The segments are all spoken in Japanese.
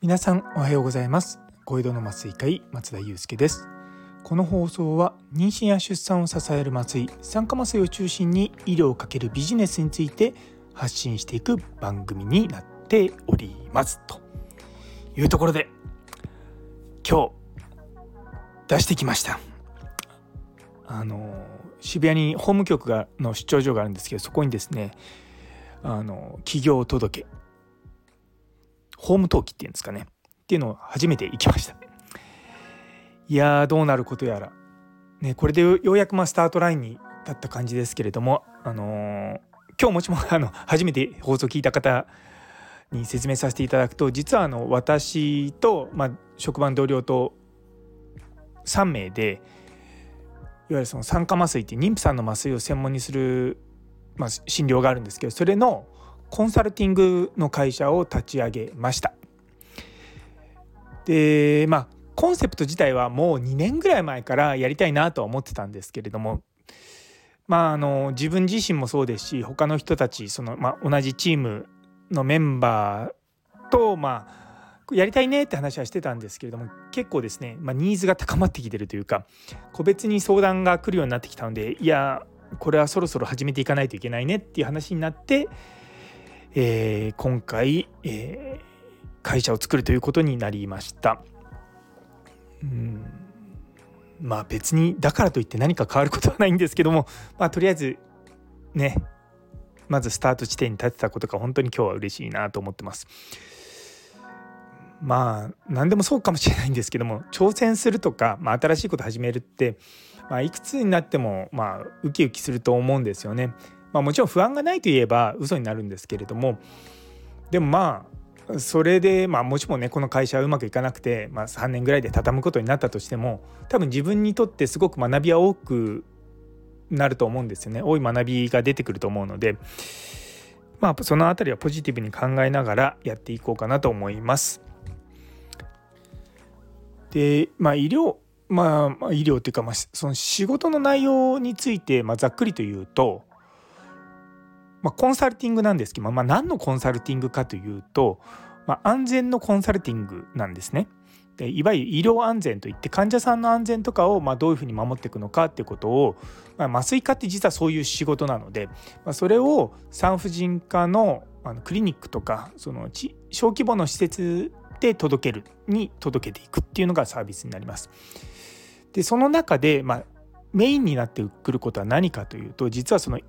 皆さんおはようございます。小江戸の麻酔科医松田祐介です。この放送は妊娠や出産を支える麻酔酸化麻酔を中心に医療をかけるビジネスについて発信していく番組になっております。というところで今日出してきました。あの渋谷に法務局がの出張所があるんですけどそこにですねあの企業届ホーム登記っていうんですかねっていうのを初めて行きました。いやどうなることやら。ねこれでようやくまあスタートラインに立った感じですけれどもあのー、今日もしも あの初めて放送聞いた方に説明させていただくと実はあの私と、まあ、職場の同僚と3名でいわゆるその酸化麻酔って妊婦さんの麻酔を専門にする、まあ、診療があるんですけどそれのコンサルティングの会社を立ち上げました。でまあコンセプト自体はもう2年ぐらい前からやりたいなとは思ってたんですけれどもまああの自分自身もそうですし他の人たちその、まあ、同じチームのメンバーとまあやりたいねって話はしてたんですけれども結構ですね、まあ、ニーズが高まってきてるというか個別に相談が来るようになってきたのでいやこれはそろそろ始めていかないといけないねっていう話になってえー、今回、えー、会社を作るということになりました。うんまあ別にだからといって何か変わることはないんですけども、まあ、とりあえずねまずスタート地点に立てたことが本当に今日は嬉しいなと思ってます。まあ何でもそうかもしれないんですけども挑戦するとか、まあ、新しいこと始めるって、まあ、いくつになってもまあウキウキすると思うんですよね。まあ、もちろん不安がないといえば嘘になるんですけれどもでもまあそれで、まあ、もしもねこの会社はうまくいかなくて、まあ、3年ぐらいで畳むことになったとしても多分自分にとってすごく学びは多くなると思うんですよね多い学びが出てくると思うので、まあ、その辺りはポジティブに考えながらやっていこうかなと思います。でまあ医療まあ、医療っていうか、まあ、その仕事の内容について、まあ、ざっくりと言うとまあ、コンサルティングなんですけど、まあ、何のコンサルティングかというと、まあ、安全のコンサルティングなんですね。でいわゆる医療安全といって患者さんの安全とかをまあどういうふうに守っていくのかっていうことを、まあ、麻酔科って実はそういう仕事なので、まあ、それを産婦人科のあのクリニックとかその小規模の施設で届けるに届けていくっていうのがサービスになります。でその中で、まあ、メインになってくることは何かというと実はその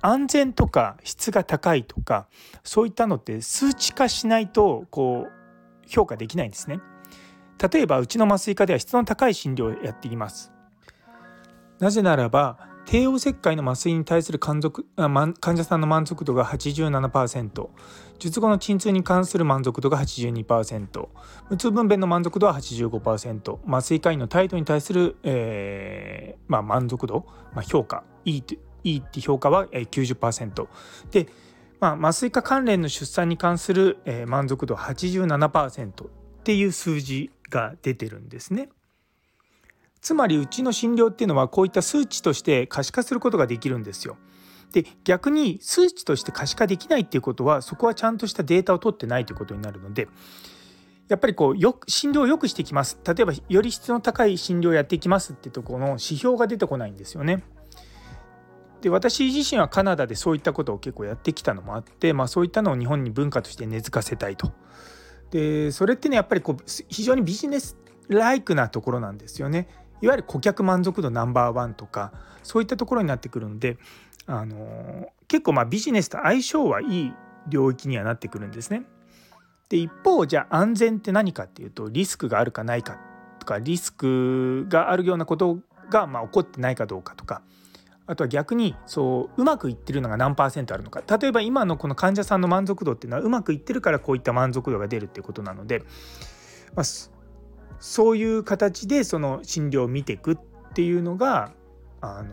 安全とか質が高いとかそういったのって数値化しないとこう評価できないんですね。例えばうちの麻酔科では質の高い診療をやっています。なぜならば帝王切開の麻酔に対する患者さんの満足度が87%術後の鎮痛に関する満足度が82%無痛分娩の満足度は85%麻酔科医の態度に対する、えーまあ、満足度、まあ、評価。いいいいって評価は90%で、まあ、麻酔科関連の出産に関する満足度は87%っていう数字が出てるんですね。つまりうちの診療っていうのはこういった数値として可視化することができるんですよ。で逆に数値として可視化できないっていうことはそこはちゃんとしたデータを取ってないということになるのでやっぱりこうよ診療を良くしていきます例えばより質の高い診療をやっていきますってとこの指標が出てこないんですよね。で私自身はカナダでそういったことを結構やってきたのもあって、まあ、そういったのを日本に文化として根付かせたいと。でそれってねやっぱりこう非常にビジネスライクなところなんですよね。いわゆる顧客満足度ナンバーワンとかそういったところになってくるのであの結構まあビジネスと相性はいい領域にはなってくるんですね。で一方じゃあ安全って何かっていうとリスクがあるかないかとかリスクがあるようなことがまあ起こってないかどうかとかあとは逆にそううまくいってるのが何パーセントあるのか例えば今のこの患者さんの満足度っていうのはうまくいってるからこういった満足度が出るっていうことなので、まあ、そういう形でその診療を見ていくっていうのがあの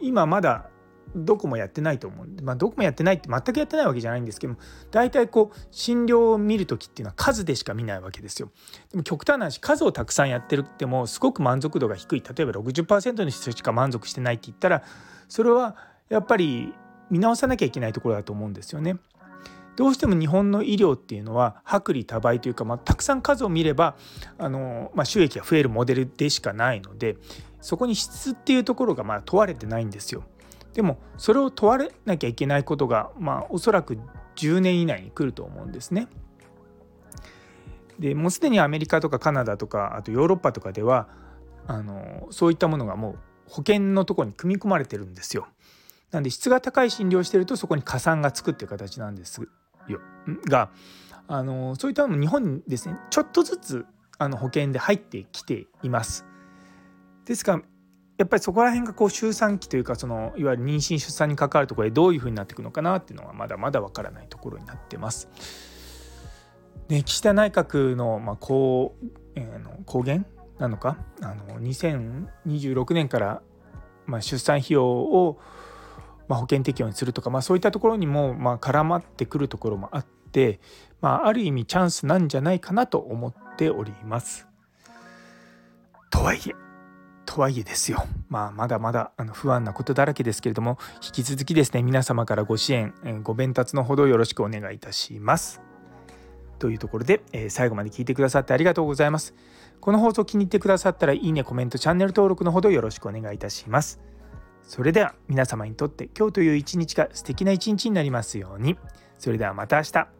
今まだどこもやってないと思うんで、まあ、どこもやってないって全くやってないわけじゃないんですけども大体こう診療を見る時っていうのは数でしか見ないわけですよ。でも極端な話数をたくさんやってるってもすごく満足度が低い例えば60%の人しか満足してないって言ったらそれはやっぱり見直さなきゃいけないところだと思うんですよね。どうしても日本の医療っていうのは薄利多売というか、まあ、たくさん数を見ればあの、まあ、収益が増えるモデルでしかないのでそこに質っていうところがまあ問われてないんですよ。でもそれを問われなきゃいけないことがまあおそらく10年以内に来ると思うんですね。でもうすでにアメリカとかカナダとかあとヨーロッパとかではあのそういったものがもう保険のとこに組み込まれてるんですよ。なんで質が高い診療してるとそこに加算がつくっていう形なんですよがあのそういったのも日本にですねちょっとずつあの保険で入ってきています。ですからやっぱりそこら辺がこう周産期というかそのいわゆる妊娠出産に関わるところでどういうふうになっていくのかなっていうのはまだまだわからないところになってます。で岸田内閣のまあ公,、えー、の公言なのかあの2026年からまあ出産費用をまあ、保険適用にするとか、まあ、そういったところにもま絡まってくるところもあって、まあ、ある意味チャンスなんじゃないかなと思っております。とはいえとはいえですよ、まあ、まだまだあの不安なことだらけですけれども引き続きですね皆様からご支援ご鞭達のほどよろしくお願いいたします。というところで、えー、最後まで聞いてくださってありがとうございます。この放送気に入ってくださったらいいねコメントチャンネル登録のほどよろしくお願いいたします。それでは皆様にとって今日という一日が素敵な一日になりますように。それではまた明日。